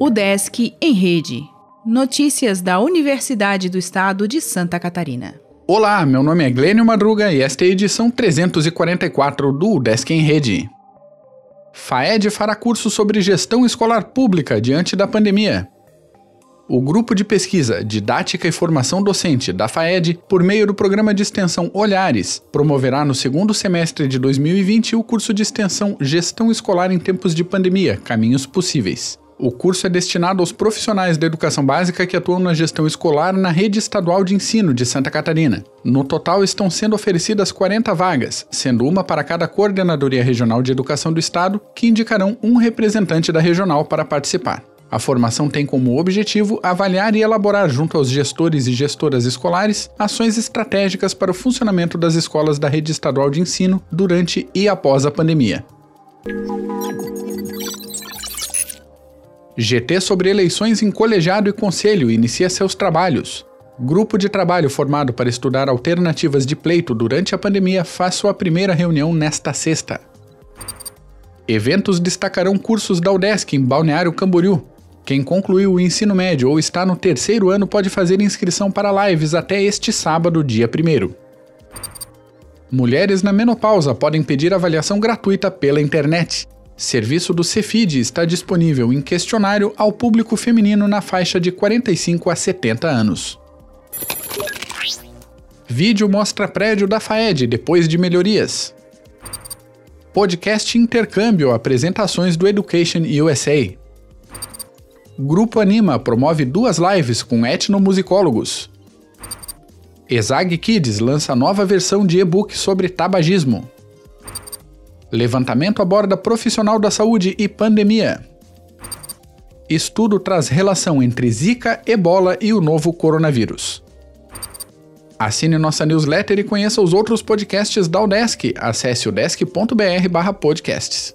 O Desk em Rede. Notícias da Universidade do Estado de Santa Catarina. Olá, meu nome é Glênio Madruga e esta é a edição 344 do Desk em Rede. FAED fará curso sobre gestão escolar pública diante da pandemia. O grupo de pesquisa Didática e Formação Docente da FAED, por meio do programa de extensão Olhares, promoverá no segundo semestre de 2020 o curso de extensão Gestão Escolar em Tempos de Pandemia Caminhos Possíveis. O curso é destinado aos profissionais da educação básica que atuam na gestão escolar na rede estadual de ensino de Santa Catarina. No total, estão sendo oferecidas 40 vagas, sendo uma para cada coordenadoria regional de educação do estado, que indicarão um representante da regional para participar. A formação tem como objetivo avaliar e elaborar, junto aos gestores e gestoras escolares, ações estratégicas para o funcionamento das escolas da rede estadual de ensino durante e após a pandemia. GT sobre eleições em colegiado e conselho inicia seus trabalhos. Grupo de trabalho formado para estudar alternativas de pleito durante a pandemia faz sua primeira reunião nesta sexta. Eventos destacarão cursos da UDESC em Balneário Camboriú. Quem concluiu o ensino médio ou está no terceiro ano pode fazer inscrição para lives até este sábado, dia 1. Mulheres na menopausa podem pedir avaliação gratuita pela internet. Serviço do Cefid está disponível em questionário ao público feminino na faixa de 45 a 70 anos. Vídeo mostra prédio da FAED depois de melhorias. Podcast Intercâmbio apresentações do Education USA. Grupo Anima promove duas lives com etnomusicólogos. Exag Kids lança nova versão de e-book sobre tabagismo. Levantamento aborda profissional da saúde e pandemia. Estudo traz relação entre Zika, Ebola e o novo coronavírus. Assine nossa newsletter e conheça os outros podcasts da Udesc. Acesse udesc.br/podcasts.